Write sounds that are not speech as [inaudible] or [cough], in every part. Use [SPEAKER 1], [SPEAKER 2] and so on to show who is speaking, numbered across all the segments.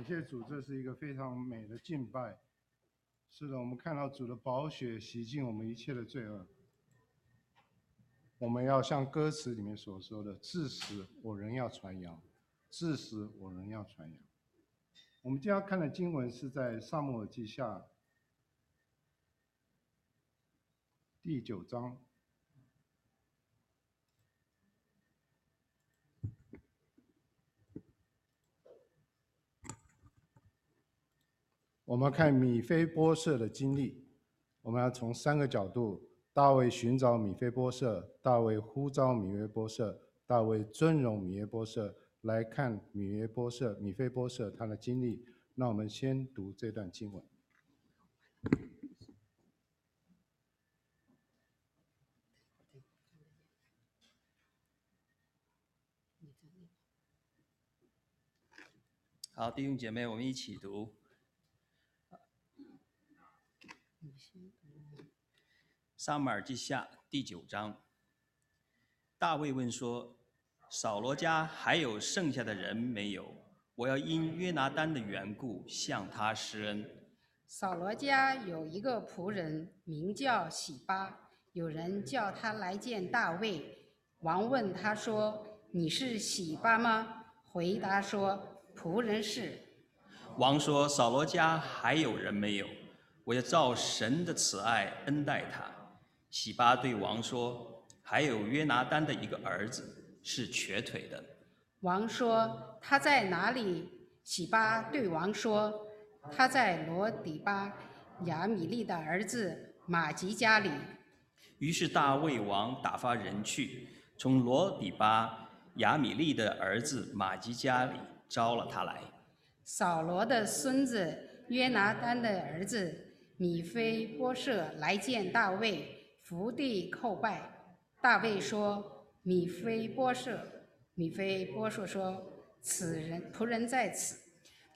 [SPEAKER 1] 感谢主，这是一个非常美的敬拜。是的，我们看到主的宝血洗净我们一切的罪恶。我们要像歌词里面所说的：“至死我仍要传扬，至死我仍要传扬。”我们今天要看的经文是在撒母耳记下第九章。我们看米非波设的经历，我们要从三个角度：大卫寻找米非波设，大卫呼召米非波设，大卫尊荣米非波设，来看米非波设、米非波设他的经历。那我们先读这段经文。
[SPEAKER 2] 好，弟兄姐妹，我们一起读。撒母耳记下第九章，大卫问说：“扫罗家还有剩下的人没有？我要因约拿丹的缘故向他施恩。”
[SPEAKER 3] 扫罗家有一个仆人名叫喜巴，有人叫他来见大卫。王问他说：“你是喜巴吗？”回答说：“仆人是。”
[SPEAKER 2] 王说：“扫罗家还有人没有？我要照神的慈爱恩待他。”喜巴对王说：“还有约拿丹的一个儿子是瘸腿的。”
[SPEAKER 3] 王说：“他在哪里？”喜巴对王说：“他在罗底巴亚米利的儿子马吉家里。”
[SPEAKER 2] 于是大卫王打发人去，从罗底巴亚米利的儿子马吉家里招了他来。
[SPEAKER 3] 扫罗的孙子约拿丹的儿子米非波设来见大卫。伏地叩拜，大卫说：“米非波设，米非波设说，此人仆人在此。”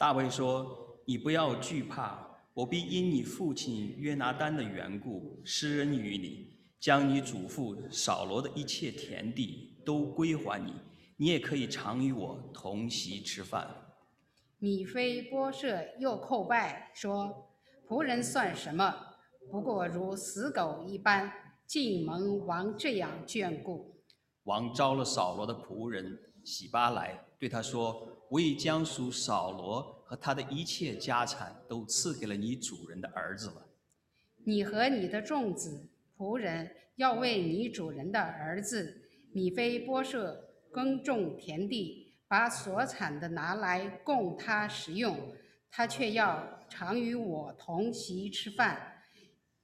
[SPEAKER 2] 大卫说：“你不要惧怕，我必因你父亲约拿丹的缘故施恩于你，将你祖父扫罗的一切田地都归还你，你也可以常与我同席吃饭。”
[SPEAKER 3] 米非波设又叩拜说：“仆人算什么？不过如死狗一般。”竟蒙王这样眷顾。
[SPEAKER 2] 王招了扫罗的仆人喜巴来，对他说：“我已将属扫罗和他的一切家产都赐给了你主人的儿子了。
[SPEAKER 3] 你和你的众子仆人要为你主人的儿子米非波设耕种田地，把所产的拿来供他食用，他却要常与我同席吃饭。”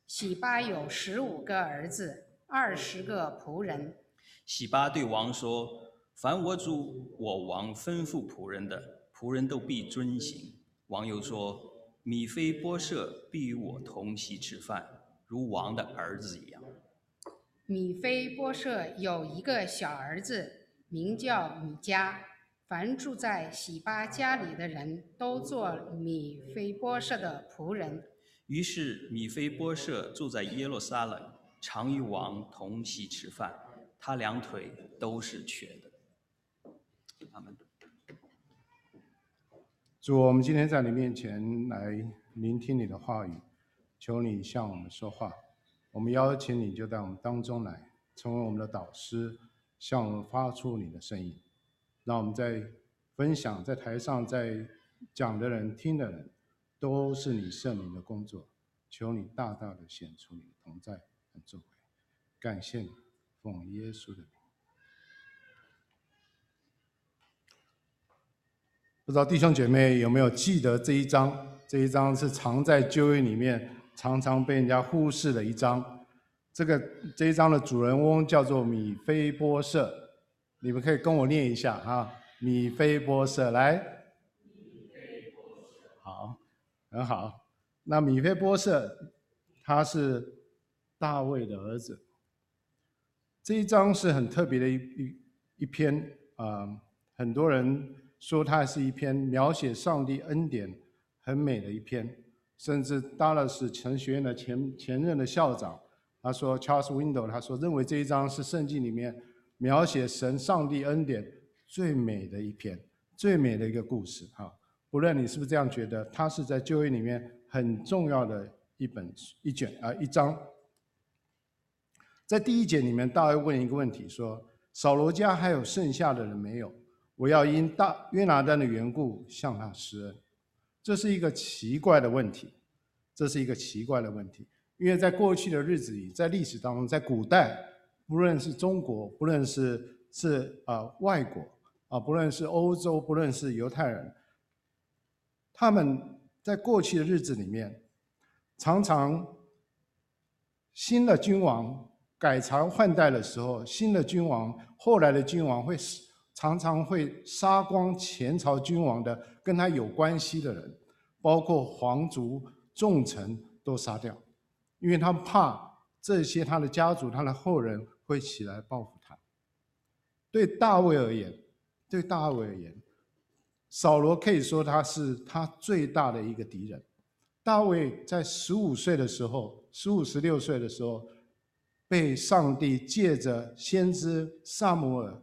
[SPEAKER 3] 喜巴有十五个儿子，二十个仆人。
[SPEAKER 2] 喜巴对王说：“凡我主我王吩咐仆人的，仆人都必遵行。”王又说：“米非波设必与我同席吃饭，如王的儿子一样。”
[SPEAKER 3] 米非波设有一个小儿子，名叫米迦。凡住在洗巴家里的人都做米非波设的仆人。
[SPEAKER 2] 于是米非波设住在耶路撒冷，常与王同席吃饭。他两腿都是瘸的。阿门。
[SPEAKER 1] 主，我们今天在你面前来聆听你的话语，求你向我们说话。我们邀请你就在我们当中来，成为我们的导师，向我们发出你的声音。让我们在分享，在台上，在讲的人、听的人。都是你圣灵的工作，求你大大的显出你的同在和作为，感谢你，奉耶稣的名。不知道弟兄姐妹有没有记得这一章？这一章是藏在旧约里面，常常被人家忽视的一章。这个这一章的主人翁叫做米非波设，你们可以跟我念一下哈，米非波设来。好很好，那米非波设他是大卫的儿子。这一章是很特别的一一一篇啊、很多人说它是一篇描写上帝恩典很美的一篇，甚至达拉斯神学院的前前任的校长，他说 Charles Window，他说认为这一章是圣经里面描写神上帝恩典最美的一篇，最美的一个故事哈。不论你是不是这样觉得，它是在旧约里面很重要的一本一卷啊一章。在第一节里面，大卫问一个问题说：“扫罗家还有剩下的人没有？我要因大约拿单的缘故向他施恩。”这是一个奇怪的问题，这是一个奇怪的问题，因为在过去的日子里，在历史当中，在古代，不论是中国，不论是是啊、呃、外国啊，不论是欧洲，不论是犹太人，他们在过去的日子里面，常常新的君王。改朝换代的时候，新的君王，后来的君王会常常会杀光前朝君王的跟他有关系的人，包括皇族、重臣都杀掉，因为他怕这些他的家族、他的后人会起来报复他。对大卫而言，对大卫而言，扫罗可以说他是他最大的一个敌人。大卫在十五岁的时候，十五十六岁的时候。被上帝借着先知撒母耳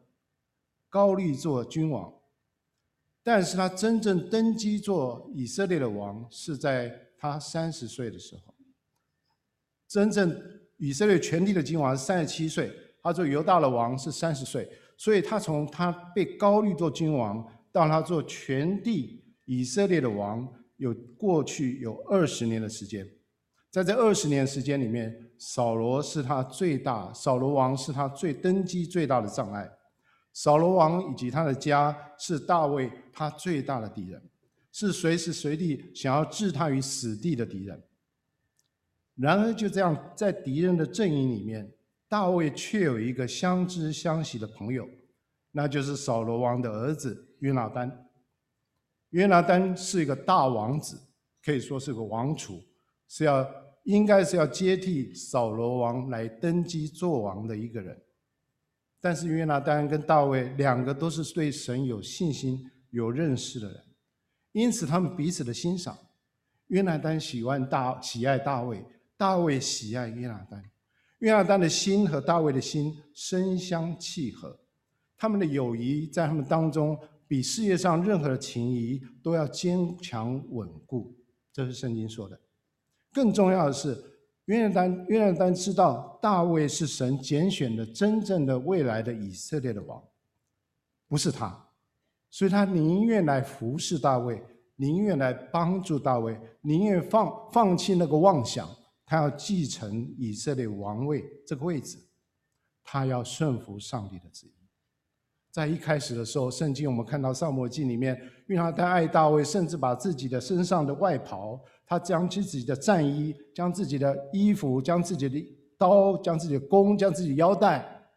[SPEAKER 1] 高立做君王，但是他真正登基做以色列的王是在他三十岁的时候。真正以色列全地的君王是三十七岁，他做犹大的王是三十岁，所以他从他被高立做君王到他做全地以色列的王，有过去有二十年的时间。在这二十年时间里面，扫罗是他最大，扫罗王是他最登基最大的障碍。扫罗王以及他的家是大卫他最大的敌人，是随时随地想要置他于死地的敌人。然而就这样，在敌人的阵营里面，大卫却有一个相知相惜的朋友，那就是扫罗王的儿子约拿单。约拿单是一个大王子，可以说是个王储，是要。应该是要接替扫罗王来登基做王的一个人，但是约拿单跟大卫两个都是对神有信心、有认识的人，因此他们彼此的欣赏。约拿单喜欢大喜爱大卫，大卫喜爱约拿丹。约拿丹的心和大卫的心深相契合，他们的友谊在他们当中比世界上任何的情谊都要坚强稳固。这是圣经说的。更重要的是，约拿丹约拿丹知道大卫是神拣选的真正的未来的以色列的王，不是他，所以他宁愿来服侍大卫，宁愿来帮助大卫，宁愿放放弃那个妄想，他要继承以色列王位这个位置，他要顺服上帝的旨意。在一开始的时候，圣经我们看到撒母耳记里面，约拿单爱大卫，甚至把自己的身上的外袍。他将自己的战衣、将自己的衣服、将自己的刀、将自己的弓、将自己的腰带，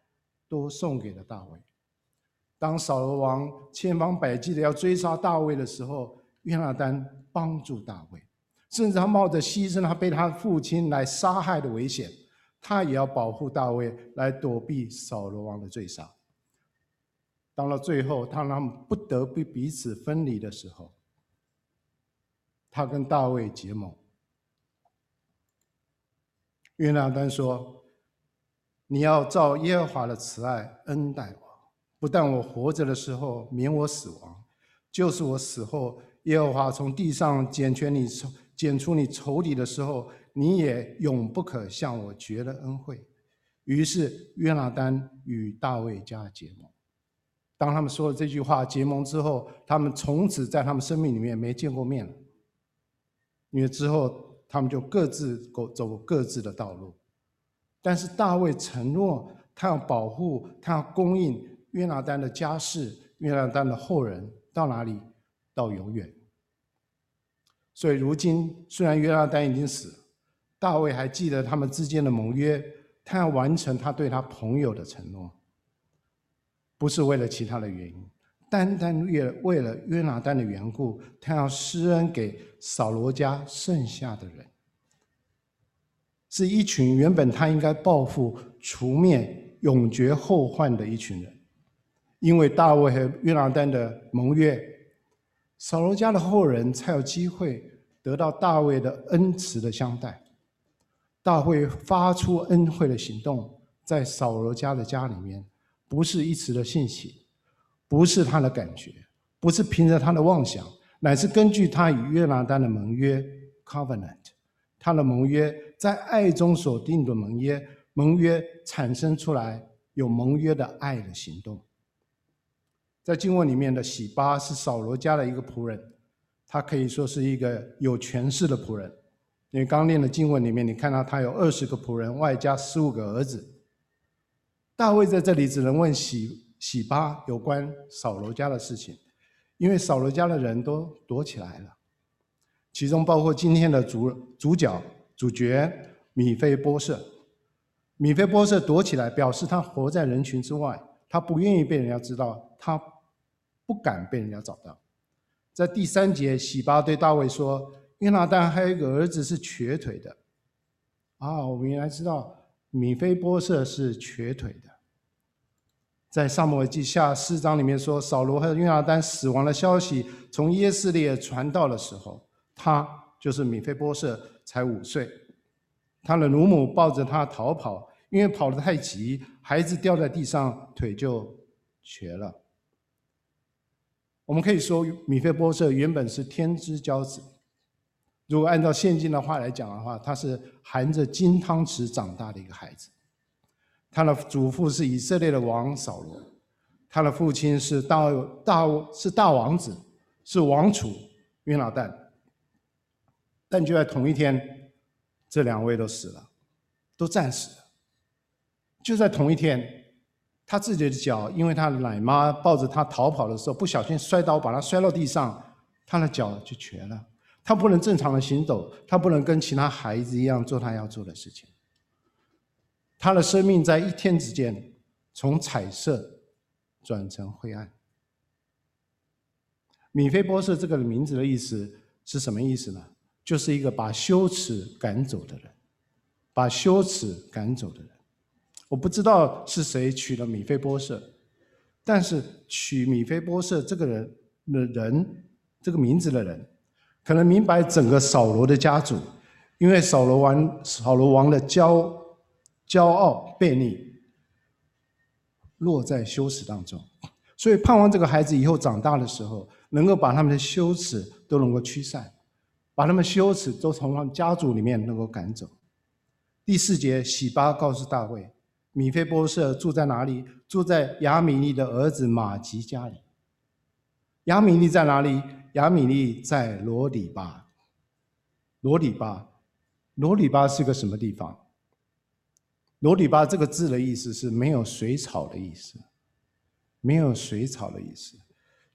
[SPEAKER 1] 都送给了大卫。当扫罗王千方百计的要追杀大卫的时候，约拿单帮助大卫，甚至他冒着牺牲他被他父亲来杀害的危险，他也要保护大卫，来躲避扫罗王的追杀。到了最后，当他们不得不彼此分离的时候。他跟大卫结盟。约拿单说：“你要照耶和华的慈爱恩待我，不但我活着的时候免我死亡，就是我死后，耶和华从地上剪除你从剪出你仇敌的时候，你也永不可向我绝了恩惠。”于是约拿单与大卫家结盟。当他们说了这句话结盟之后，他们从此在他们生命里面没见过面了。因为之后他们就各自走走各自的道路，但是大卫承诺他要保护，他要供应约拿单的家世，约拿单的后人到哪里？到永远。所以如今虽然约拿单已经死了，大卫还记得他们之间的盟约，他要完成他对他朋友的承诺，不是为了其他的原因。单单为为了约拿单的缘故，他要施恩给扫罗家剩下的人，是一群原本他应该报复、除灭、永绝后患的一群人。因为大卫和约拿单的盟约，扫罗家的后人才有机会得到大卫的恩慈的相待。大卫发出恩惠的行动，在扫罗家的家里面，不是一时的兴起。不是他的感觉，不是凭着他的妄想，乃是根据他与约拿单的盟约 （covenant），他的盟约在爱中所定的盟约，盟约产生出来有盟约的爱的行动。在经文里面的洗巴是扫罗家的一个仆人，他可以说是一个有权势的仆人。因为刚念的经文里面，你看到他有二十个仆人，外加十五个儿子。大卫在这里只能问洗洗巴有关扫罗家的事情，因为扫罗家的人都躲起来了，其中包括今天的主主角主角米非波设。米非波设躲起来，表示他活在人群之外，他不愿意被人家知道，他不敢被人家找到。在第三节，洗巴对大卫说。约拿单还有一个儿子是瘸腿的，啊，我们原来知道米非波设是瘸腿的。在撒母耳记下四章里面说，扫罗和约拿单死亡的消息从耶斯列传到的时候，他就是米非波设才五岁，他的乳母抱着他逃跑，因为跑得太急，孩子掉在地上，腿就瘸了。我们可以说，米菲波设原本是天之骄子。如果按照现今的话来讲的话，他是含着金汤匙长大的一个孩子。他的祖父是以色列的王扫罗，他的父亲是大大是大王子，是王储约拿单。但就在同一天，这两位都死了，都战死了。就在同一天，他自己的脚，因为他的奶妈抱着他逃跑的时候不小心摔倒，把他摔到地上，他的脚就瘸了。他不能正常的行走，他不能跟其他孩子一样做他要做的事情。他的生命在一天之间从彩色转成灰暗。米菲波设这个名字的意思是什么意思呢？就是一个把羞耻赶走的人，把羞耻赶走的人。我不知道是谁娶了米非波设，但是娶米非波设这个人的人，这个名字的人。可能明白整个扫罗的家族，因为扫罗王扫罗王的骄骄傲悖逆，落在羞耻当中，所以盼望这个孩子以后长大的时候，能够把他们的羞耻都能够驱散，把他们羞耻都从他们家族里面能够赶走。第四节，洗巴告诉大卫，米菲波设住在哪里？住在亚米利的儿子马吉家里。亚米利在哪里？亚米利在罗里巴。罗里巴，罗里巴是个什么地方？罗里巴这个字的意思是没有水草的意思，没有水草的意思，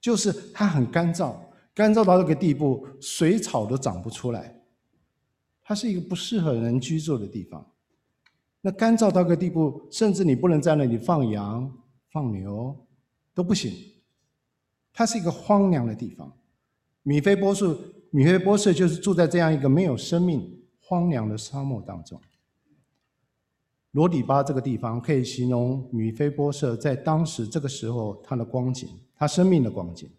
[SPEAKER 1] 就是它很干燥，干燥到这个地步，水草都长不出来。它是一个不适合人居住的地方。那干燥到个地步，甚至你不能在那里放羊、放牛都不行。它是一个荒凉的地方，米菲波士，米菲波士就是住在这样一个没有生命、荒凉的沙漠当中。罗底巴这个地方可以形容米菲波设在当时这个时候他的光景，他生命的光景。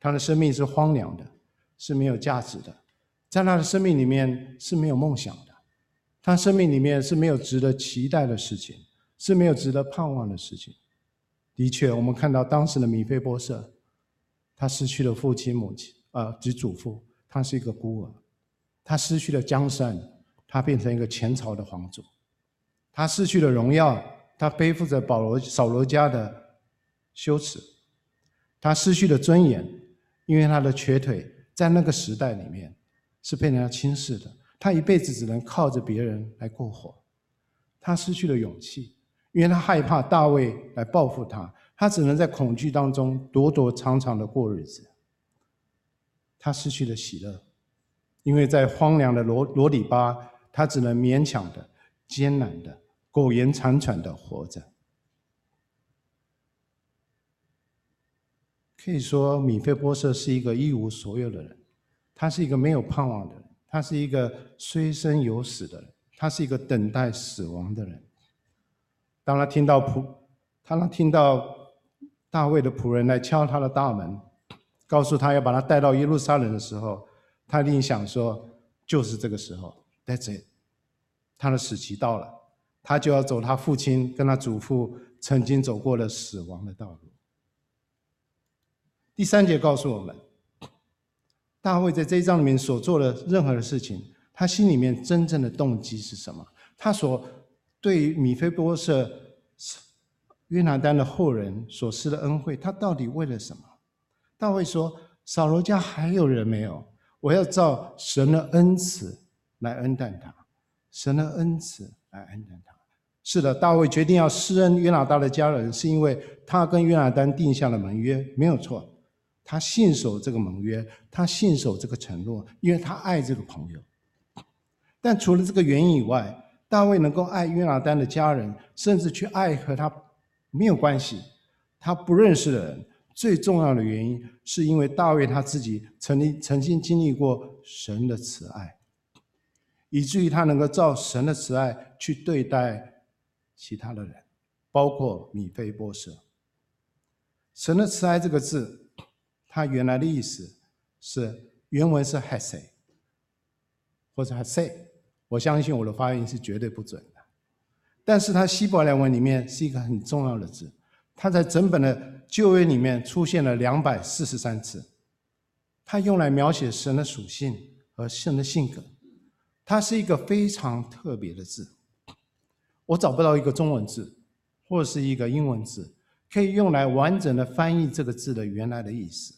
[SPEAKER 1] 他的生命是荒凉的，是没有价值的，在他的生命里面是没有梦想，他生命里面是没有值得期待的事情，是没有值得盼望的事情。的确，我们看到当时的米非波设。他失去了父亲、母亲，呃，及祖父，他是一个孤儿。他失去了江山，他变成一个前朝的皇族。他失去了荣耀，他背负着保罗、扫罗家的羞耻。他失去了尊严，因为他的瘸腿在那个时代里面是被人家轻视的。他一辈子只能靠着别人来过活。他失去了勇气，因为他害怕大卫来报复他。他只能在恐惧当中躲躲藏藏的过日子。他失去了喜乐，因为在荒凉的罗罗底巴，他只能勉强的、艰难的、苟延残喘的活着。可以说，米非波设是一个一无所有的人，他是一个没有盼望的人，他是一个虽生犹死的人，他是一个等待死亡的人。当他听到仆，当他听到。大卫的仆人来敲他的大门，告诉他要把他带到耶路撒冷的时候，他一定想说：就是这个时候，That's it，他的死期到了，他就要走他父亲跟他祖父曾经走过的死亡的道路。第三节告诉我们，大卫在这一章里面所做的任何的事情，他心里面真正的动机是什么？他所对于米非波设、约拿单的后人所施的恩惠，他到底为了什么？大卫说：“扫罗家还有人没有？我要照神的恩慈来恩待他，神的恩慈来恩待他。”是的，大卫决定要施恩约拿单的家人，是因为他跟约拿单定下了盟约，没有错。他信守这个盟约，他信守这个承诺，因为他爱这个朋友。但除了这个原因以外，大卫能够爱约拿单的家人，甚至去爱和他没有关系、他不认识的人，最重要的原因，是因为大卫他自己曾经曾经经历过神的慈爱，以至于他能够照神的慈爱去对待。其他的人，包括米非波设。神的慈爱这个字，它原来的意思是原文是 hase，或者 hase，我相信我的发音是绝对不准的。但是它希伯来文里面是一个很重要的字，它在整本的旧约里面出现了两百四十三次，它用来描写神的属性和神的性格，它是一个非常特别的字。我找不到一个中文字，或是一个英文字，可以用来完整的翻译这个字的原来的意思。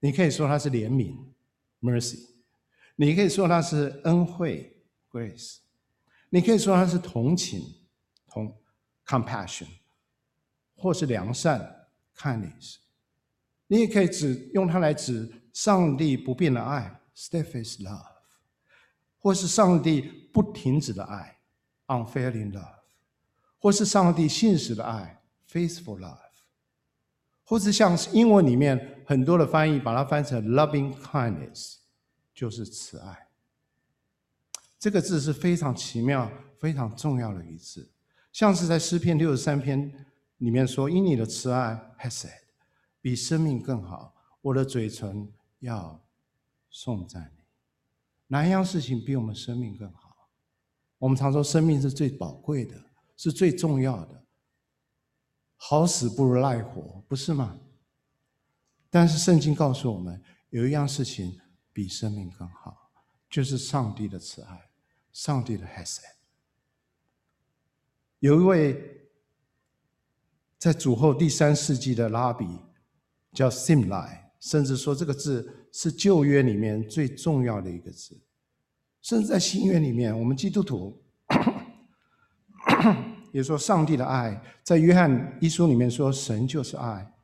[SPEAKER 1] 你可以说它是怜悯 （mercy），你可以说它是恩惠 （grace），你可以说它是同情（同 compassion），或是良善 （kindness）。你也可以指用它来指上帝不变的爱 s t e a f a s t love），或是上帝不停止的爱。unfailing love，或是上帝信实的爱，faithful love，或是像英文里面很多的翻译把它翻成 loving kindness，就是慈爱。这个字是非常奇妙、非常重要的一字，像是在诗篇六十三篇里面说：“因你的慈爱，hesed，比生命更好，我的嘴唇要颂赞你。”哪一样事情比我们生命更好？我们常说，生命是最宝贵的，是最重要的。好死不如赖活，不是吗？但是圣经告诉我们，有一样事情比生命更好，就是上帝的慈爱，上帝的 hesed。有一位在主后第三世纪的拉比叫 Simlai，甚至说这个字是旧约里面最重要的一个字。甚至在新约里面，我们基督徒 [coughs] 也说上帝的爱，在约翰一书里面说神就是爱。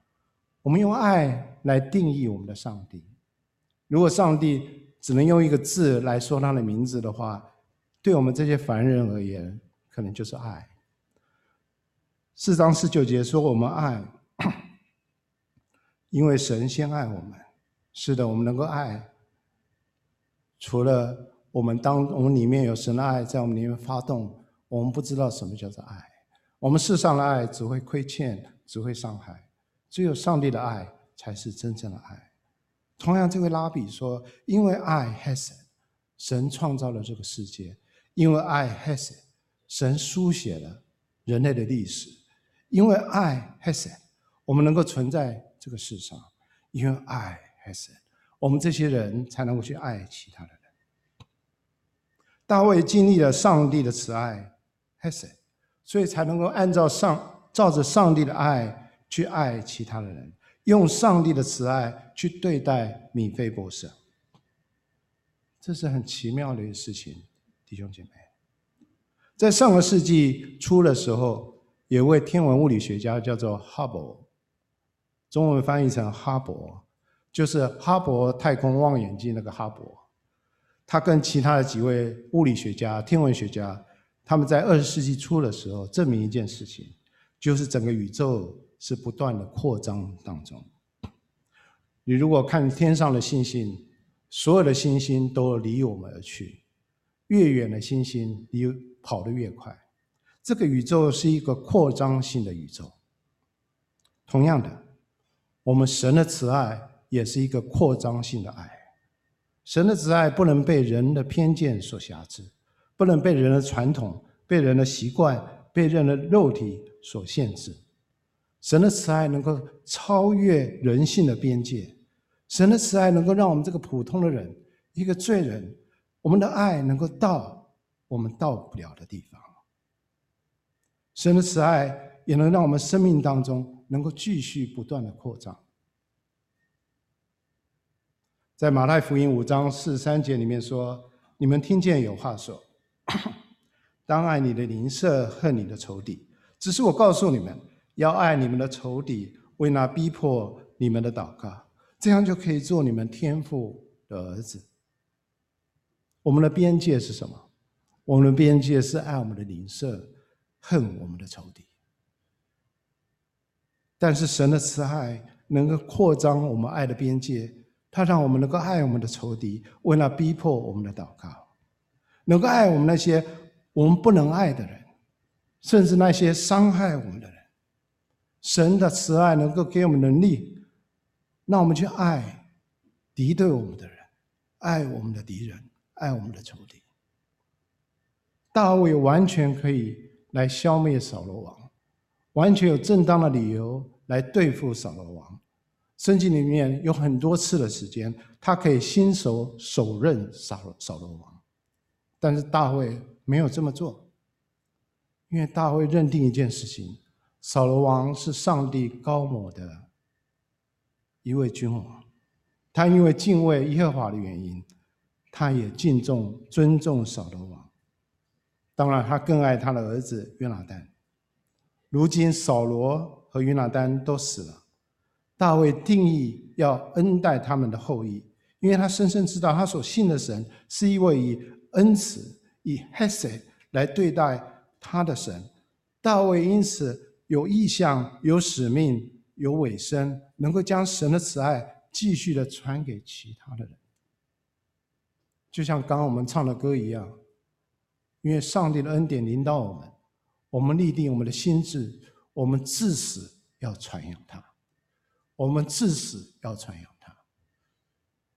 [SPEAKER 1] 我们用爱来定义我们的上帝。如果上帝只能用一个字来说他的名字的话，对我们这些凡人而言，可能就是爱。四章十九节说我们爱，[coughs] 因为神先爱我们。是的，我们能够爱，除了。我们当我们里面有神的爱在我们里面发动，我们不知道什么叫做爱。我们世上的爱只会亏欠，只会伤害。只有上帝的爱才是真正的爱。同样，这位拉比说：“因为爱 hesed，神创造了这个世界；因为爱 hesed，神书写了人类的历史；因为爱 hesed，我们能够存在这个世上；因为爱 hesed，我们这些人才能够去爱其他的人。”大卫经历了上帝的慈爱爱神所以才能够按照上照着上帝的爱去爱其他的人，用上帝的慈爱去对待米菲博士。这是很奇妙的一个事情，弟兄姐妹。在上个世纪初的时候，有位天文物理学家叫做哈勃，中文翻译成哈勃，就是哈勃太空望远镜那个哈勃。他跟其他的几位物理学家、天文学家，他们在二十世纪初的时候证明一件事情，就是整个宇宙是不断的扩张当中。你如果看天上的星星，所有的星星都离我们而去，越远的星星离跑得越快。这个宇宙是一个扩张性的宇宙。同样的，我们神的慈爱也是一个扩张性的爱。神的慈爱不能被人的偏见所辖制，不能被人的传统、被人的习惯、被人的肉体所限制。神的慈爱能够超越人性的边界，神的慈爱能够让我们这个普通的人，一个罪人，我们的爱能够到我们到不了的地方。神的慈爱也能让我们生命当中能够继续不断的扩张。在马太福音五章四十三节里面说：“你们听见有话说，[coughs] 当爱你的邻舍，恨你的仇敌。只是我告诉你们，要爱你们的仇敌，为那逼迫你们的祷告。”这样就可以做你们天父的儿子。我们的边界是什么？我们的边界是爱我们的邻舍，恨我们的仇敌。但是神的慈爱能够扩张我们爱的边界，它让我们能够爱我们的仇敌，为了逼迫我们的祷告，能够爱我们那些我们不能爱的人，甚至那些伤害我们的人。神的慈爱能够给我们能力。让我们去爱敌对我们的人，爱我们的敌人，爱我们的仇敌。大卫完全可以来消灭扫罗王，完全有正当的理由来对付扫罗王。圣经里面有很多次的时间，他可以亲手手刃扫罗扫罗王，但是大卫没有这么做，因为大卫认定一件事情：扫罗王是上帝高某的。一位君王，他因为敬畏耶和华的原因，他也敬重、尊重扫罗王。当然，他更爱他的儿子约拿单。如今扫罗和约拿单都死了，大卫定义要恩待他们的后裔，因为他深深知道他所信的神是一位以恩慈、以 Hesed 来对待他的神。大卫因此有意向、有使命。有尾声，能够将神的慈爱继续的传给其他的人，就像刚刚我们唱的歌一样，因为上帝的恩典临到我们，我们立定我们的心志，我们至死要传扬他，我们至死要传扬他。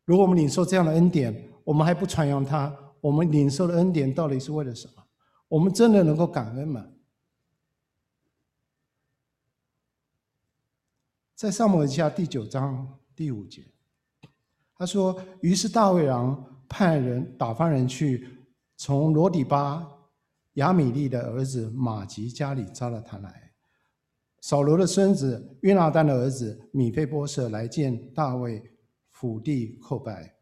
[SPEAKER 1] 如果我们领受这样的恩典，我们还不传扬他，我们领受的恩典到底是为了什么？我们真的能够感恩吗？在撒母耳记下第九章第五节，他说：“于是大卫王派人打发人去，从罗底巴亚米利的儿子玛吉家里招了他来。扫罗的孙子约拿单的儿子米非波设来见大卫，俯地叩拜。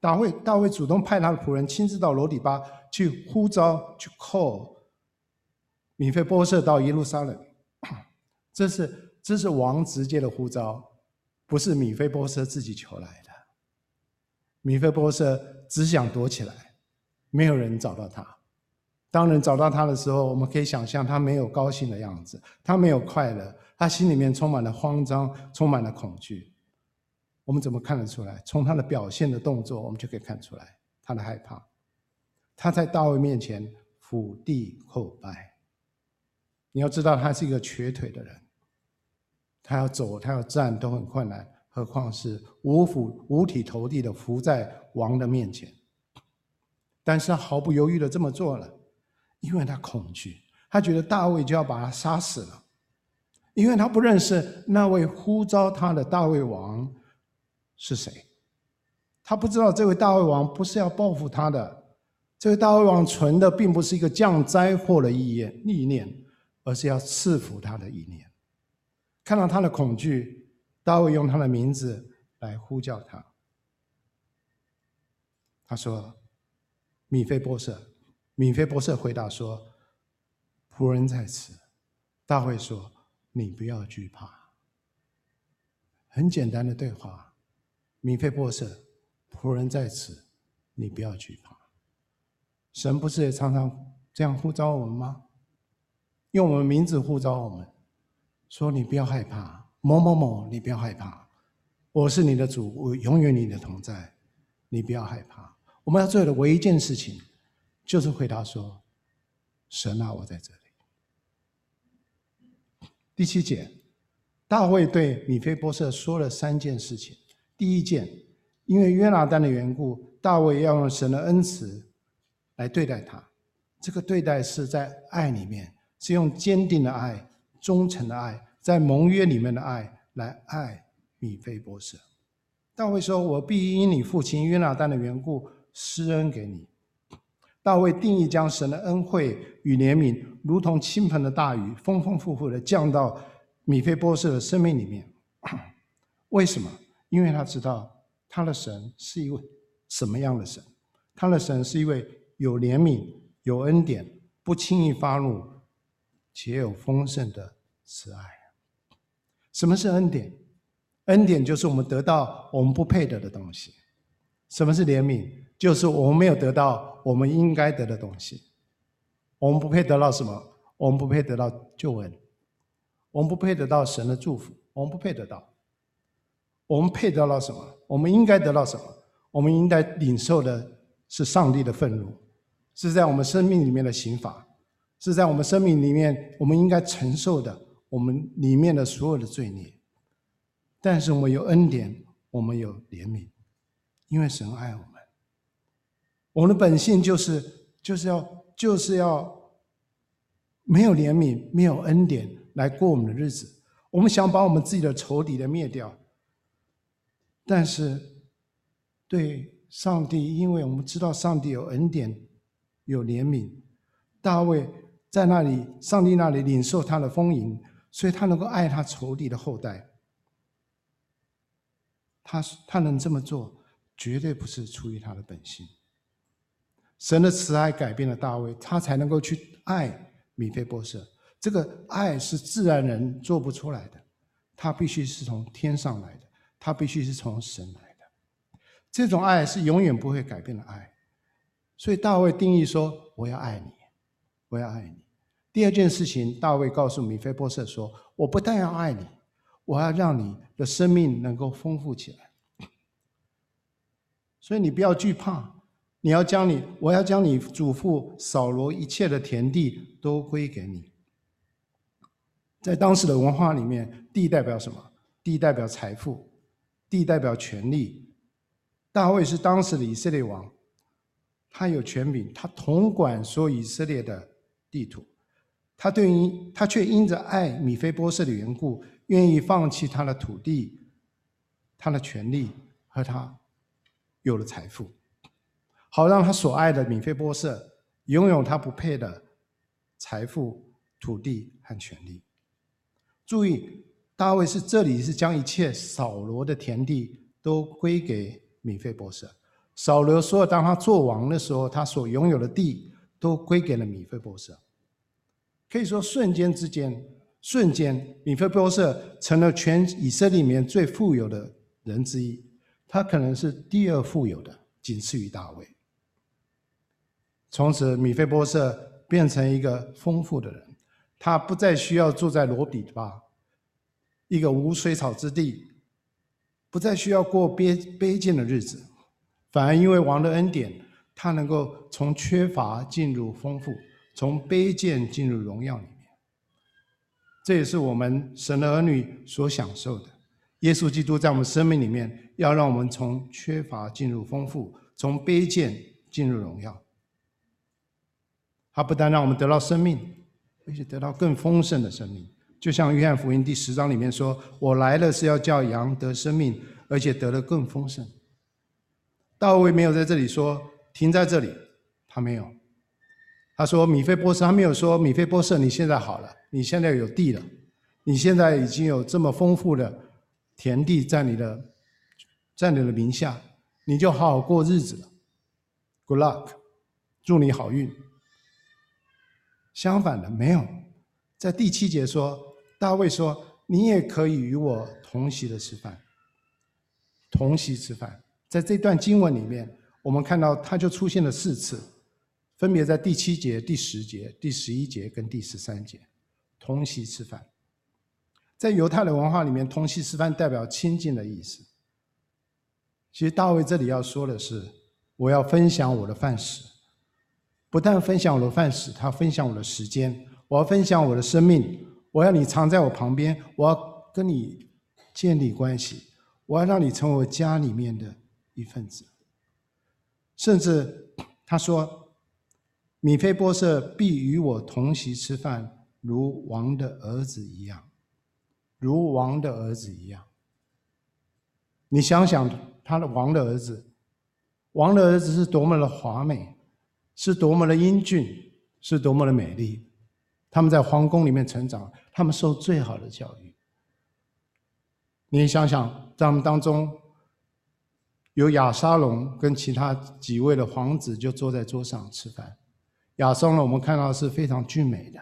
[SPEAKER 1] 大卫大卫主动派他的仆人亲自到罗底巴去呼召去 call 米非波设到耶路撒冷，[coughs] 这是。”这是王直接的呼召，不是米非波设自己求来的。米非波设只想躲起来，没有人找到他。当人找到他的时候，我们可以想象他没有高兴的样子，他没有快乐，他心里面充满了慌张，充满了恐惧。我们怎么看得出来？从他的表现的动作，我们就可以看出来他的害怕。他在大卫面前伏地叩拜。你要知道，他是一个瘸腿的人。他要走，他要站都很困难，何况是五俯五体投地的伏在王的面前。但是他毫不犹豫的这么做了，因为他恐惧，他觉得大卫就要把他杀死了，因为他不认识那位呼召他的大卫王是谁，他不知道这位大卫王不是要报复他的，这位大卫王存的并不是一个降灾祸的意念意念，而是要赐福他的意念。看到他的恐惧，大卫用他的名字来呼叫他。他说：“米非波设。”米非波设回答说：“仆人在此。”大卫说：“你不要惧怕。”很简单的对话。米非波设，仆人在此，你不要惧怕。神不是也常常这样呼召我们吗？用我们名字呼召我们。说你不要害怕，某某某，你不要害怕，我是你的主，我永远你的同在，你不要害怕。我们要做的唯一一件事情，就是回答说：“神啊，我在这里。”第七节，大卫对米非波设说了三件事情。第一件，因为约拿单的缘故，大卫要用神的恩慈来对待他。这个对待是在爱里面，是用坚定的爱。忠诚的爱，在盟约里面的爱来爱米非波设。大卫说：“我必因你父亲约拿单的缘故施恩给你。”大卫定义将神的恩惠与怜悯，如同倾盆的大雨，丰丰富富的降到米非波设的生命里面。[coughs] 为什么？因为他知道他的神是一位什么样的神？他的神是一位有怜悯、有恩典、不轻易发怒且有丰盛的慈爱。什么是恩典？恩典就是我们得到我们不配得的东西。什么是怜悯？就是我们没有得到我们应该得的东西，我们不配得到什么？我们不配得到救恩，我们不配得到神的祝福，我们不配得到。我们配得到什么？我们应该得到什么？我们应该领受的是上帝的愤怒，是在我们生命里面的刑罚，是在我们生命里面我们应该承受的我们里面的所有的罪孽。但是我们有恩典，我们有怜悯，因为神爱我们。我们的本性就是就是要就是要没有怜悯、没有恩典来过我们的日子。我们想把我们自己的仇敌的灭掉，但是对上帝，因为我们知道上帝有恩典、有怜悯。大卫在那里，上帝那里领受他的丰盈，所以他能够爱他仇敌的后代。他他能这么做，绝对不是出于他的本性。神的慈爱改变了大卫，他才能够去爱米非波设。这个爱是自然人做不出来的，他必须是从天上来的，他必须是从神来的。这种爱是永远不会改变的爱。所以大卫定义说：“我要爱你，我要爱你。”第二件事情，大卫告诉米非波设说：“我不但要爱你，我要让你的生命能够丰富起来。”所以你不要惧怕。你要将你，我要将你祖父扫罗一切的田地都归给你。在当时的文化里面，地代表什么？地代表财富，地代表权力。大卫是当时的以色列王，他有权柄，他统管所有以色列的地图。他对于他却因着爱米非波设的缘故，愿意放弃他的土地、他的权利和他有了财富。好让他所爱的米非波设拥有他不配的财富、土地和权利。注意，大卫是这里是将一切扫罗的田地都归给米非波设。扫罗说，当他做王的时候，他所拥有的地都归给了米非波设。可以说，瞬间之间，瞬间，米非波设成了全以色列里面最富有的人之一。他可能是第二富有的，仅次于大卫。从此，米非波设变成一个丰富的人，他不再需要住在罗底巴，一个无水草之地，不再需要过卑卑贱的日子，反而因为王的恩典，他能够从缺乏进入丰富，从卑贱进入荣耀里面。这也是我们神的儿女所享受的。耶稣基督在我们生命里面，要让我们从缺乏进入丰富，从卑贱进入荣耀。他不但让我们得到生命，而且得到更丰盛的生命。就像约翰福音第十章里面说：“我来了是要叫羊得生命，而且得的更丰盛。”大卫没有在这里说停在这里，他没有。他说：“米非波设，他没有说米非波设，你现在好了，你现在有地了，你现在已经有这么丰富的田地在你的在你的名下，你就好好过日子了。Good luck，祝你好运。”相反的，没有，在第七节说，大卫说：“你也可以与我同席的吃饭，同席吃饭。”在这段经文里面，我们看到它就出现了四次，分别在第七节、第十节、第十一节跟第十三节，同席吃饭。在犹太的文化里面，同席吃饭代表亲近的意思。其实大卫这里要说的是：我要分享我的饭食。不但分享我的饭食，他分享我的时间，我要分享我的生命，我要你藏在我旁边，我要跟你建立关系，我要让你成为我家里面的一份子。甚至他说：“米菲波设必与我同席吃饭，如王的儿子一样，如王的儿子一样。”你想想，他的王的儿子，王的儿子是多么的华美，是多么的英俊，是多么的美丽。他们在皇宫里面成长，他们受最好的教育。你想想，在他们当中，有亚沙龙跟其他几位的皇子就坐在桌上吃饭。亚沙龙我们看到是非常俊美的，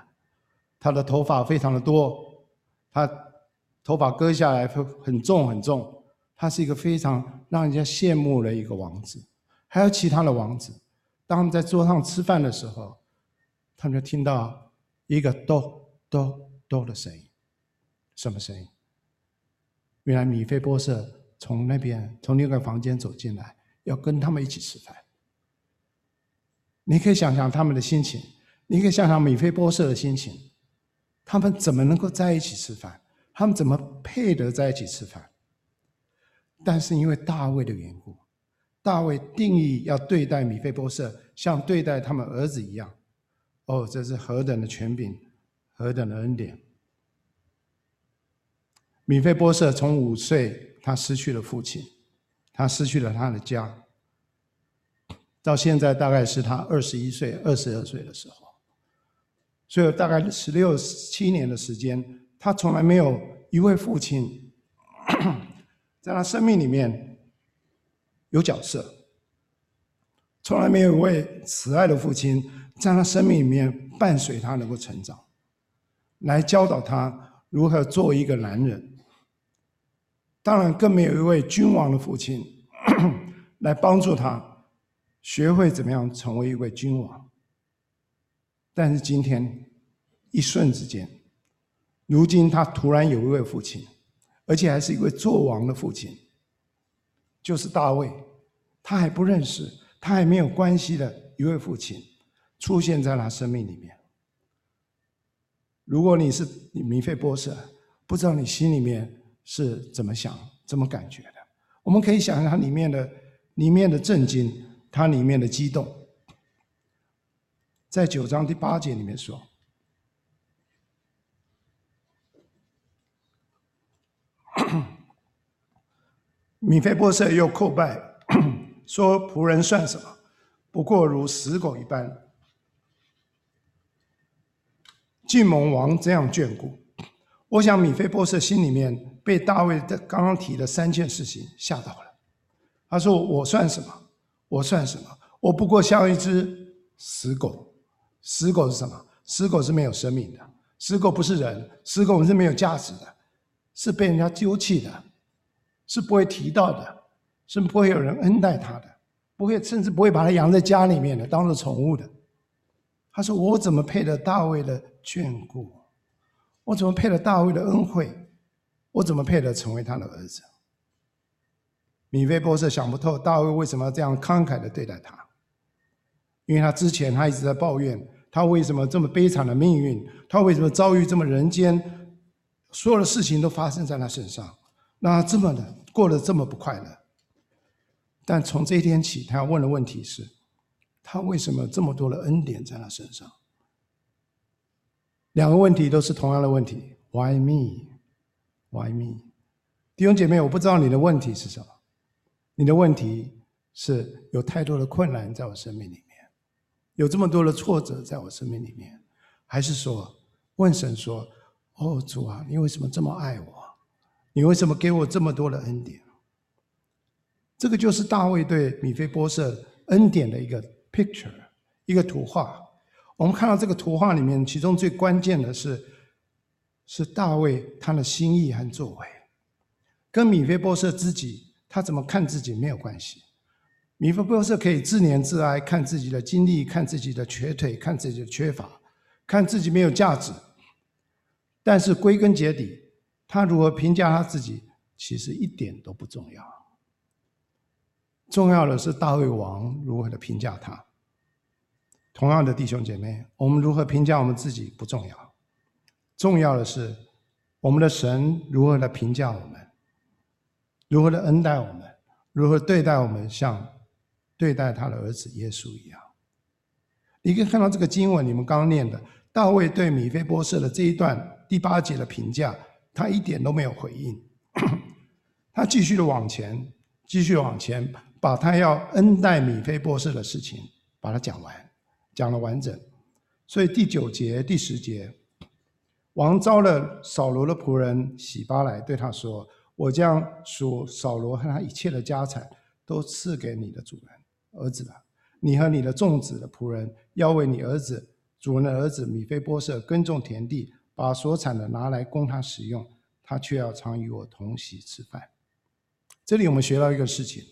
[SPEAKER 1] 他的头发非常的多，他头发割下来会很重很重，他是一个非常让人家羡慕的一个王子。还有其他的王子，当他们在桌上吃饭的时候，他们就听到一个咚咚咚的声音，什么声音？原来米菲波设从那边从另一个房间走进来，要跟他们一起吃饭。你可以想象他们的心情，你可以想象米菲波设的心情，他们怎么能够在一起吃饭？他们怎么配得在一起吃饭？但是因为大卫的缘故，大卫定义要对待米菲波设像对待他们儿子一样。哦，这是何等的权柄，何等的恩典！米非波设从五岁，他失去了父亲，他失去了他的家，到现在大概是他二十一岁、二十二岁的时候，所以大概十六七年的时间，他从来没有一位父亲，在他生命里面有角色，从来没有一位慈爱的父亲在他生命里面伴随他能够成长，来教导他如何做一个男人。当然，更没有一位君王的父亲 [coughs] 来帮助他学会怎么样成为一位君王。但是今天一瞬之间，如今他突然有一位父亲，而且还是一位做王的父亲，就是大卫。他还不认识，他还没有关系的一位父亲出现在他生命里面。如果你是米非波设，不知道你心里面。是怎么想、怎么感觉的？我们可以想象它里面的、里面的震惊，它里面的激动。在九章第八节里面说：“ [coughs] 米非波设又叩拜，[coughs] 说：‘仆人算什么？不过如死狗一般，竟蒙王这样眷顾。’我想米非波设心里面。”被大卫的刚刚提的三件事情吓到了。他说：“我算什么？我算什么？我不过像一只死狗。死狗是什么？死狗是没有生命的。死狗不是人，死狗是没有价值的，是被人家丢弃的，是不会提到的，是不会有人恩待他的，不会甚至不会把它养在家里面的，当做宠物的。”他说：“我怎么配得大卫的眷顾？我怎么配得大卫的恩惠？”我怎么配得成为他的儿子？米非波设想不透大卫为什么要这样慷慨的对待他，因为他之前他一直在抱怨他为什么这么悲惨的命运，他为什么遭遇这么人间，所有的事情都发生在他身上，那他这么的过得这么不快乐。但从这一天起，他要问的问题是：他为什么这么多的恩典在他身上？两个问题都是同样的问题：Why me？Why me？弟兄姐妹，我不知道你的问题是什么。你的问题是有太多的困难在我生命里面，有这么多的挫折在我生命里面，还是说问神说：“哦，主啊，你为什么这么爱我？你为什么给我这么多的恩典？”这个就是大卫对米非波设恩典的一个 picture，一个图画。我们看到这个图画里面，其中最关键的是。是大卫他的心意和作为，跟米非波设自己他怎么看自己没有关系。米非波设可以自怜自哀，看自己的经历，看自己的瘸腿，看自己的缺乏，看自己没有价值。但是归根结底，他如何评价他自己，其实一点都不重要。重要的是大卫王如何的评价他。同样的弟兄姐妹，我们如何评价我们自己不重要。重要的是，我们的神如何来评价我们，如何的恩待我们，如何对待我们，像对待他的儿子耶稣一样。你可以看到这个经文，你们刚念的大卫对米非波设的这一段第八节的评价，他一点都没有回应，[clears throat] 他继续的往前，继续往前，把他要恩待米非波设的事情把它讲完，讲了完整。所以第九节、第十节，王召了扫罗的仆人洗巴来，对他说：“我将属扫罗和他一切的家产都赐给你的主人儿子了。你和你的众子的仆人要为你儿子主人的儿子米非波设耕种田地，把所产的拿来供他使用，他却要常与我同席吃饭。”这里我们学到一个事情：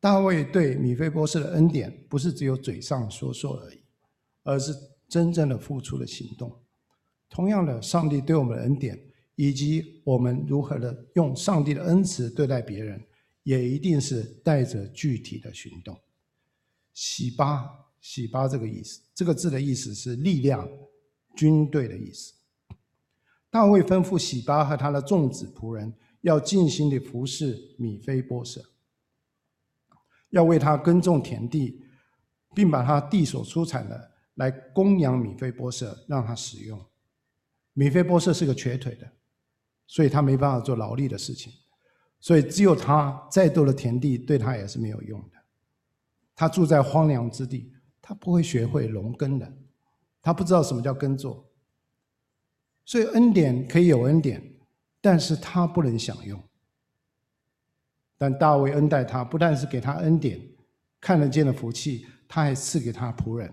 [SPEAKER 1] 大卫对米非波士的恩典，不是只有嘴上说说而已，而是。真正的付出了行动，同样的，上帝对我们的恩典，以及我们如何的用上帝的恩慈对待别人，也一定是带着具体的行动。洗巴，洗巴这个意思，这个字的意思是力量、军队的意思。大卫吩咐洗巴和他的众子仆人，要尽心的服侍米非波士，要为他耕种田地，并把他地所出产的。来供养米非波设，让他使用。米非波设是个瘸腿的，所以他没办法做劳力的事情，所以只有他再多的田地对他也是没有用的。他住在荒凉之地，他不会学会农耕的，他不知道什么叫耕作。所以恩典可以有恩典，但是他不能享用。但大卫恩待他，不但是给他恩典，看得见的福气，他还赐给他仆人。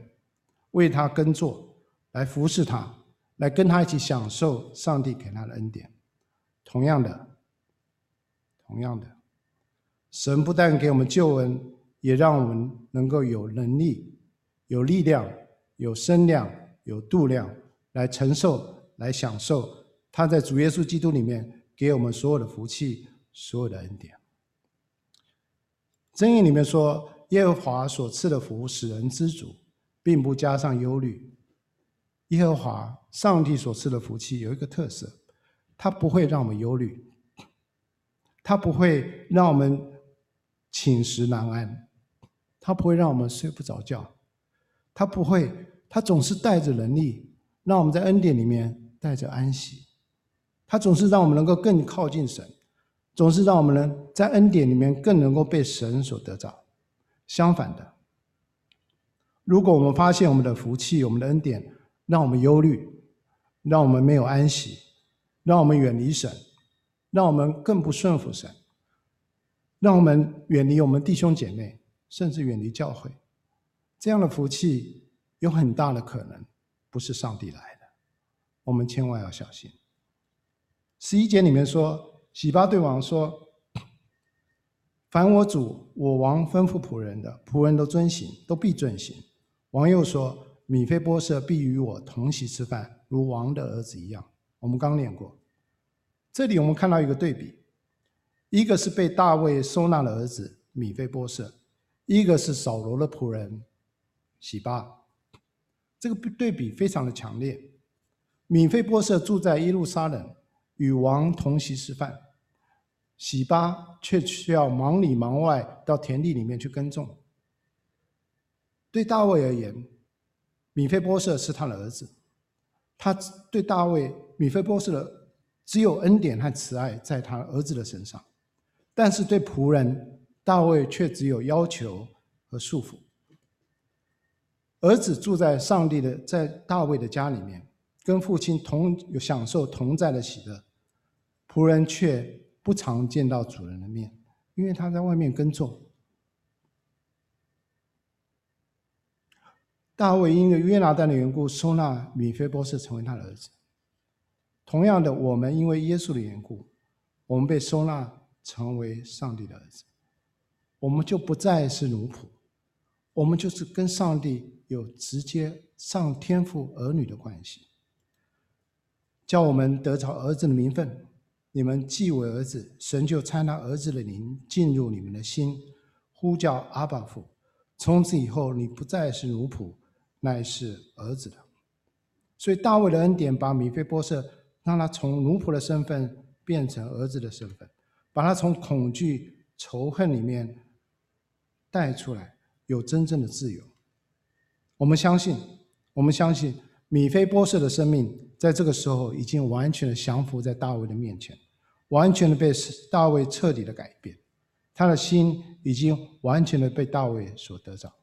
[SPEAKER 1] 为他耕作，来服侍他，来跟他一起享受上帝给他的恩典。同样的，同样的，神不但给我们救恩，也让我们能够有能力、有力量、有身量、有度量，来承受、来享受他在主耶稣基督里面给我们所有的福气、所有的恩典。箴言里面说：“耶和华所赐的福，使人知足。”并不加上忧虑。耶和华上帝所赐的福气有一个特色，他不会让我们忧虑，他不会让我们寝食难安，他不会让我们睡不着觉，他不会，他总是带着能力，让我们在恩典里面带着安息，他总是让我们能够更靠近神，总是让我们能在恩典里面更能够被神所得着。相反的。如果我们发现我们的福气、我们的恩典让我们忧虑，让我们没有安息，让我们远离神，让我们更不顺服神，让我们远离我们弟兄姐妹，甚至远离教会，这样的福气有很大的可能不是上帝来的，我们千万要小心。十一节里面说，洗巴对王说。凡我主我王吩咐仆人的，仆人都遵行，都必遵行。王又说：“米非波设必与我同席吃饭，如王的儿子一样。”我们刚念过，这里我们看到一个对比：一个是被大卫收纳的儿子米非波设，一个是扫罗的仆人洗巴。这个对比非常的强烈。米非波设住在耶路撒冷，与王同席吃饭；洗巴却需要忙里忙外到田地里面去耕种。对大卫而言，米非波设是他的儿子，他对大卫米非波设的只有恩典和慈爱在他儿子的身上，但是对仆人大卫却只有要求和束缚。儿子住在上帝的在大卫的家里面，跟父亲同享受同在的喜乐，仆人却不常见到主人的面，因为他在外面耕种。大卫因为约拿单的缘故，收纳米非波设成为他的儿子。同样的，我们因为耶稣的缘故，我们被收纳成为上帝的儿子，我们就不再是奴仆，我们就是跟上帝有直接上天父儿女的关系。叫我们得着儿子的名分，你们既为儿子，神就差那儿子的灵进入你们的心，呼叫阿爸父。从此以后，你不再是奴仆。乃是儿子的，所以大卫的恩典把米非波设让他从奴仆的身份变成儿子的身份，把他从恐惧、仇恨里面带出来，有真正的自由。我们相信，我们相信米非波设的生命在这个时候已经完全的降服在大卫的面前，完全的被大卫彻底的改变。他的心已经完全的被大卫所得着。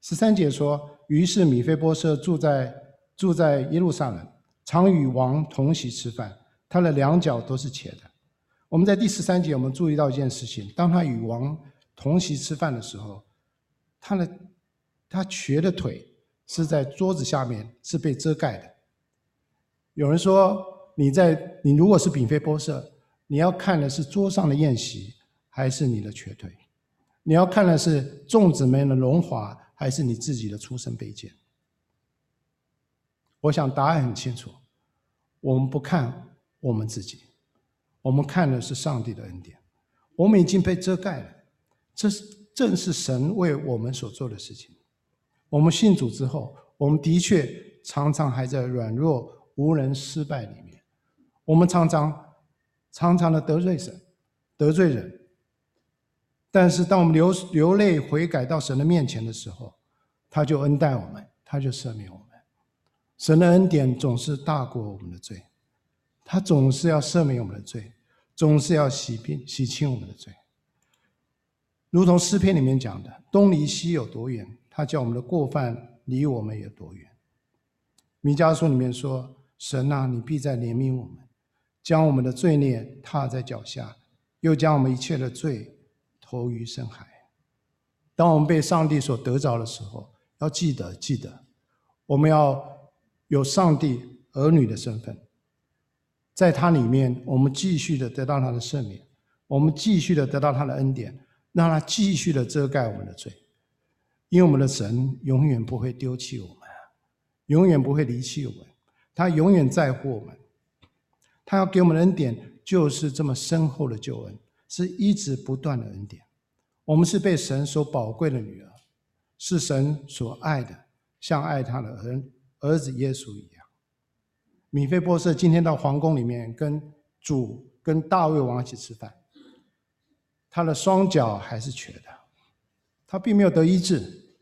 [SPEAKER 1] 十三节说：“于是米非波设住在住在耶路撒冷，常与王同席吃饭，他的两脚都是瘸的。”我们在第十三节，我们注意到一件事情：当他与王同席吃饭的时候，他的他瘸的腿是在桌子下面，是被遮盖的。有人说：“你在你如果是米非波色，你要看的是桌上的宴席，还是你的瘸腿？你要看的是众子们的荣华？”还是你自己的出身卑贱？我想答案很清楚，我们不看我们自己，我们看的是上帝的恩典。我们已经被遮盖了，这是正是神为我们所做的事情。我们信主之后，我们的确常常还在软弱、无能、失败里。我们常常常常的得罪神，得罪人。但是，当我们流流泪悔改到神的面前的时候，他就恩待我们，他就赦免我们。神的恩典总是大过我们的罪，他总是要赦免我们的罪，总是要洗平洗清我们的罪。如同诗篇里面讲的：“东离西有多远？他叫我们的过犯离我们有多远？”弥迦书里面说：“神啊，你必再怜悯我们，将我们的罪孽踏在脚下，又将我们一切的罪。”投于深海。当我们被上帝所得着的时候，要记得，记得，我们要有上帝儿女的身份，在他里面，我们继续的得到他的赦免，我们继续的得到他的恩典，让他继续的遮盖我们的罪，因为我们的神永远不会丢弃我们，永远不会离弃我们，他永远在乎我们，他要给我们的恩典就是这么深厚的救恩，是一直不断的恩典。我们是被神所宝贵的女儿，是神所爱的，像爱他的儿儿子耶稣一样。米菲波设今天到皇宫里面跟主、跟大卫王一起吃饭，他的双脚还是瘸的，他并没有得医治，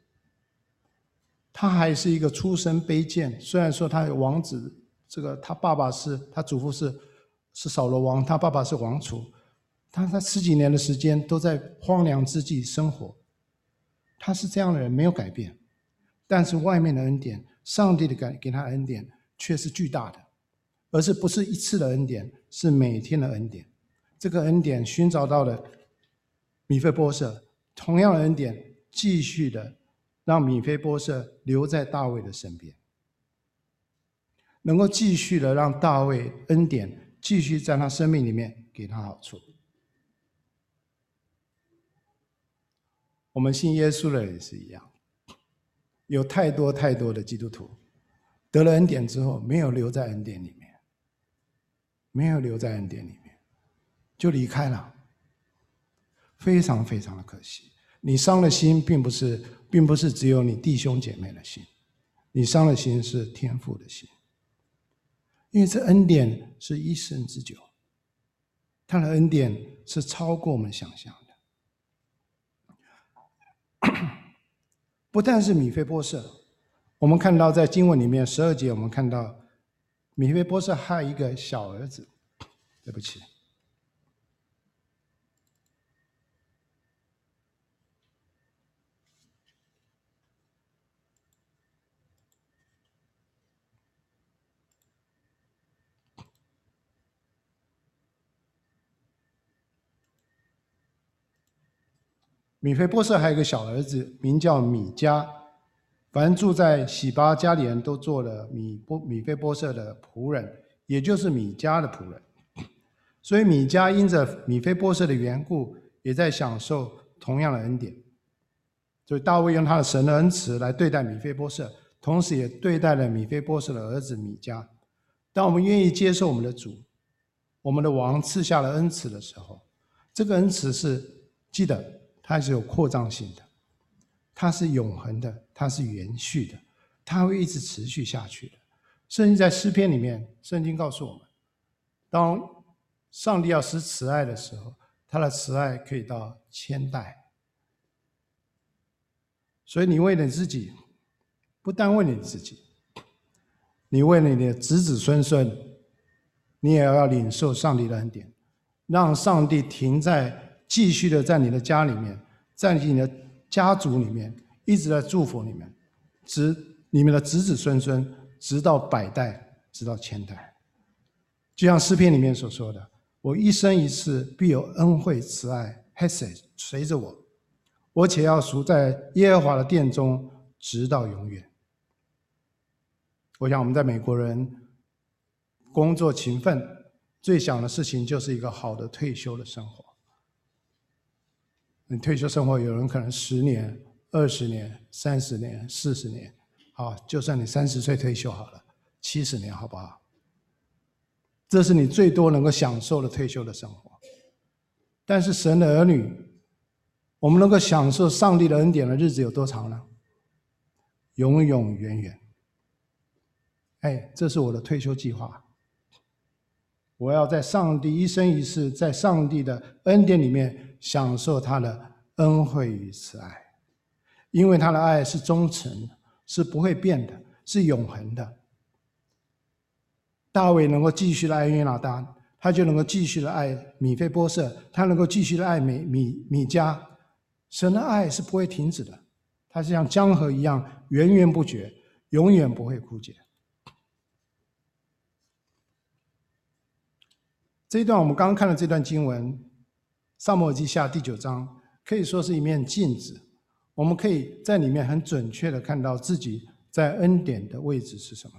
[SPEAKER 1] 他还是一个出身卑贱。虽然说他有王子，这个他爸爸是他祖父是是扫罗王，他爸爸是王储。他他十几年的时间都在荒凉之地生活，他是这样的人，没有改变。但是外面的恩典，上帝的给给他恩典却是巨大的，而是不是一次的恩典，是每天的恩典。这个恩典寻找到了米菲波设，同样的恩典继续的让米菲波设留在大卫的身边，能够继续的让大卫恩典继续在他生命里面给他好处。我们信耶稣的人也是一样，有太多太多的基督徒得了恩典之后，没有留在恩典里面，没有留在恩典里面，就离开了，非常非常的可惜。你伤了心，并不是，并不是只有你弟兄姐妹的心，你伤了心是天父的心，因为这恩典是一生之久，他的恩典是超过我们想象的。[coughs] 不但是米菲波设，我们看到在经文里面十二节，我们看到米菲波设还有一个小儿子，对不起。米菲波设还有一个小儿子，名叫米迦。凡住在洗巴家里人都做了米波米菲波设的仆人，也就是米迦的仆人。[clears throat] 所以米迦因着米菲波设的缘故，也在享受同样的恩典。所以大卫用他的神的恩慈来对待米菲波设，同时也对待了米菲波设的儿子米迦。当我们愿意接受我们的主，我们的王赐下了恩慈的时候，这个恩慈是记得。它是有扩张性的，它是永恒的，它是延续的，它会一直持续下去的。圣经在诗篇里面，圣经告诉我们，当上帝要施慈爱的时候，他的慈爱可以到千代。所以你为了你自己，不单为你自己，你为了你的子子孙孙，你也要领受上帝的恩典，让上帝停在继续的在你的家里面，在你的家族里面，一直在祝福你们，直你们的子子孙孙，直到百代，直到千代。就像诗篇里面所说的：“我一生一世必有恩惠慈爱 h e s e 随着我，我且要赎在耶和华的殿中，直到永远。”我想我们在美国人工作勤奋，最想的事情就是一个好的退休的生活。你退休生活，有人可能十年、二十年、三十年、四十年，好，就算你三十岁退休好了，七十年好不好？这是你最多能够享受的退休的生活。但是神的儿女，我们能够享受上帝的恩典的日子有多长呢？永永远远。哎，这是我的退休计划。我要在上帝一生一世，在上帝的恩典里面享受他的恩惠与慈爱，因为他的爱是忠诚，是不会变的，是永恒的。大卫能够继续的爱约拿单，他就能够继续的爱米非波设，他能够继续的爱米米米迦。神的爱是不会停止的，它是像江河一样源源不绝，永远不会枯竭。这一段我们刚刚看的这段经文，《撒母耳记下》第九章，可以说是一面镜子。我们可以在里面很准确的看到自己在恩典的位置是什么。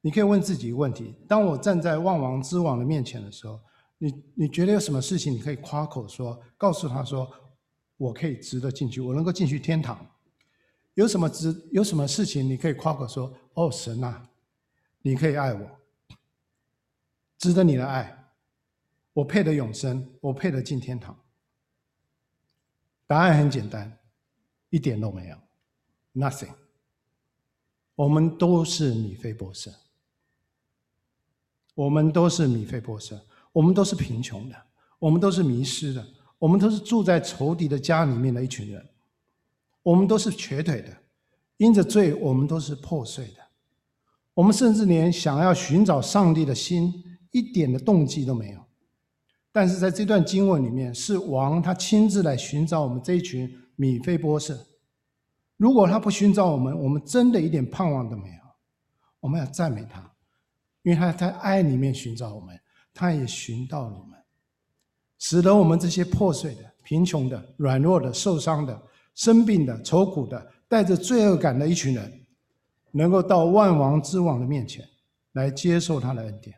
[SPEAKER 1] 你可以问自己一个问题：当我站在万王之王的面前的时候，你你觉得有什么事情你可以夸口说，告诉他说，我可以值得进去，我能够进去天堂？有什么值？有什么事情你可以夸口说，哦，神啊，你可以爱我？值得你的爱，我配得永生，我配得进天堂。答案很简单，一点都没有，nothing。我们都是米非波设，我们都是米非波设，我们都是贫穷的，我们都是迷失的，我们都是住在仇敌的家里面的一群人，我们都是瘸腿的，因着罪，我们都是破碎的，我们甚至连想要寻找上帝的心。一点的动机都没有，但是在这段经文里面，是王他亲自来寻找我们这一群米非波设。如果他不寻找我们，我们真的一点盼望都没有。我们要赞美他，因为他在爱里面寻找我们，他也寻到了我们，使得我们这些破碎的、贫穷的、软弱的、受伤的、生病的、愁苦的、带着罪恶感的一群人，能够到万王之王的面前来接受他的恩典。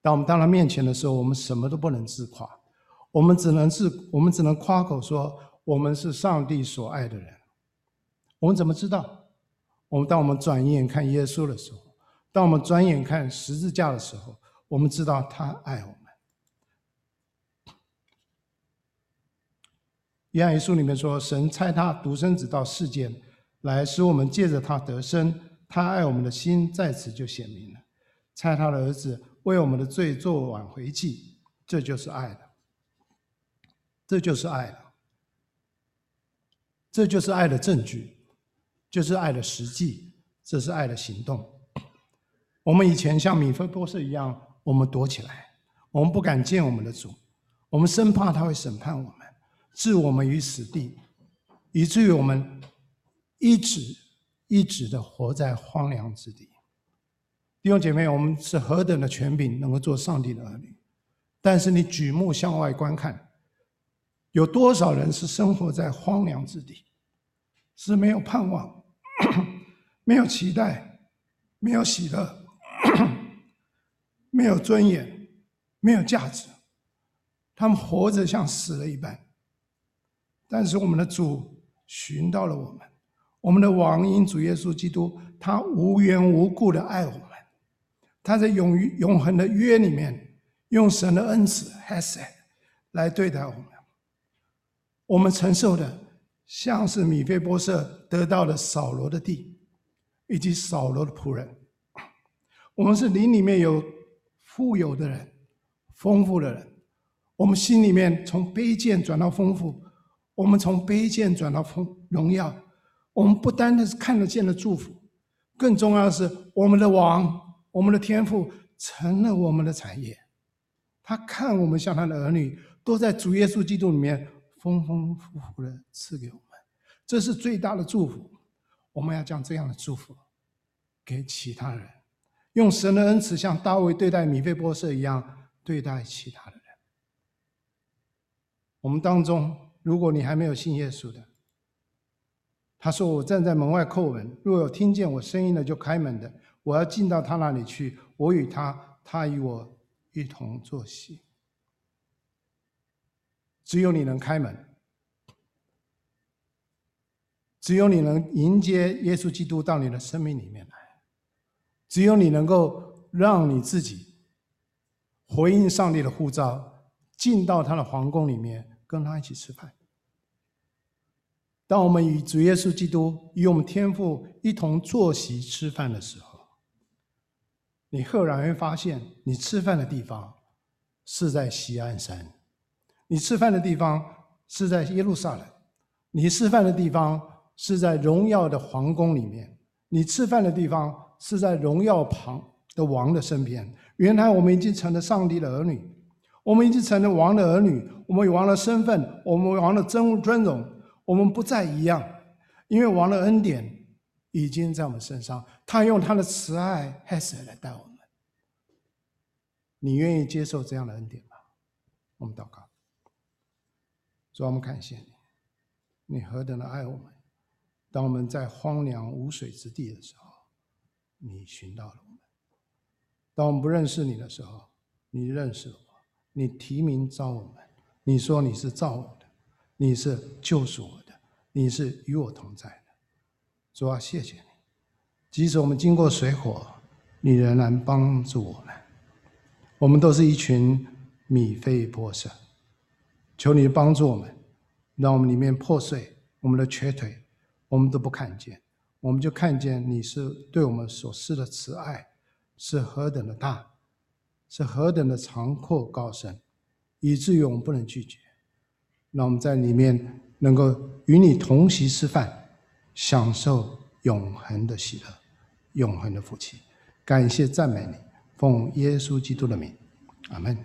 [SPEAKER 1] 当我们到他面前的时候，我们什么都不能自夸，我们只能自，我们只能夸口说我们是上帝所爱的人。我们怎么知道？我们当我们转眼看耶稣的时候，当我们转眼看十字架的时候，我们知道他爱我们。约翰一书里面说：“神差他独生子到世间来，使我们借着他得生。他爱我们的心在此就显明了，差他的儿子。”为我们的罪做挽回祭，这就是爱了。这就是爱了。这就是爱的证据，就是爱的实际，这是爱的行动。我们以前像米菲波士一样，我们躲起来，我们不敢见我们的主，我们生怕他会审判我们，置我们于死地，以至于我们一直一直的活在荒凉之地。弟兄姐妹，我们是何等的权柄，能够做上帝的儿女？但是你举目向外观看，有多少人是生活在荒凉之地，是没有盼望、[clears throat] 没有期待、没有喜乐、[clears throat] 没有尊严、没有价值？他们活着像死了一般。但是我们的主寻到了我们，我们的王因主耶稣基督，他无缘无故的爱我们。他在永于永恒的约里面，用神的恩慈 Hesed 来对待我们。我们承受的像是米非波设得到了扫罗的地，以及扫罗的仆人。我们是灵里面有富有的人，丰富的人。我们心里面从卑贱转到丰富，我们从卑贱转到丰荣耀。我们不单单是看得见的祝福，更重要的是我们的王。我们的天赋成了我们的产业，他看我们像他的儿女，都在主耶稣基督里面丰丰富富的赐给我们，这是最大的祝福。我们要将这样的祝福给其他人，用神的恩慈像大卫对待米非波设一样对待其他的人。我们当中，如果你还没有信耶稣的，他说：“我站在门外叩门，若有听见我声音的，就开门的，我要进到他那里去，我与他，他与我一同坐席。”只有你能开门，只有你能迎接耶稣基督到你的生命里面来，只有你能够让你自己回应上帝的呼召，进到他的皇宫里面，跟他一起吃饭。当我们与主耶稣基督与我们天父一同坐席吃饭的时候，你赫然会发现，你吃饭的地方是在西安山，你吃饭的地方是在耶路撒冷，你吃饭的地方是在荣耀的皇宫里面，你吃饭的地方是在荣耀旁的王的身边。原来我们已经成了上帝的儿女，我们已经成了王的儿女，我们有王的身份，我们有王的尊尊荣。我们不再一样，因为王的恩典已经在我们身上，他用他的慈爱、hesed 来带我们。你愿意接受这样的恩典吗？我们祷告，主，我们感谢你，你何等的爱我们。当我们在荒凉无水之地的时候，你寻到了我们；当我们不认识你的时候，你认识了我，你提名召我们，你说你是造我的。你是救赎我的，你是与我同在，主啊，谢谢你。即使我们经过水火，你仍然帮助我们。我们都是一群米非波设，求你帮助我们，让我们里面破碎，我们的瘸腿，我们都不看见，我们就看见你是对我们所施的慈爱是何等的大，是何等的长阔高深，以至于我们不能拒绝。让我们在里面能够与你同席吃饭，享受永恒的喜乐、永恒的福气。感谢赞美你，奉耶稣基督的名，阿门。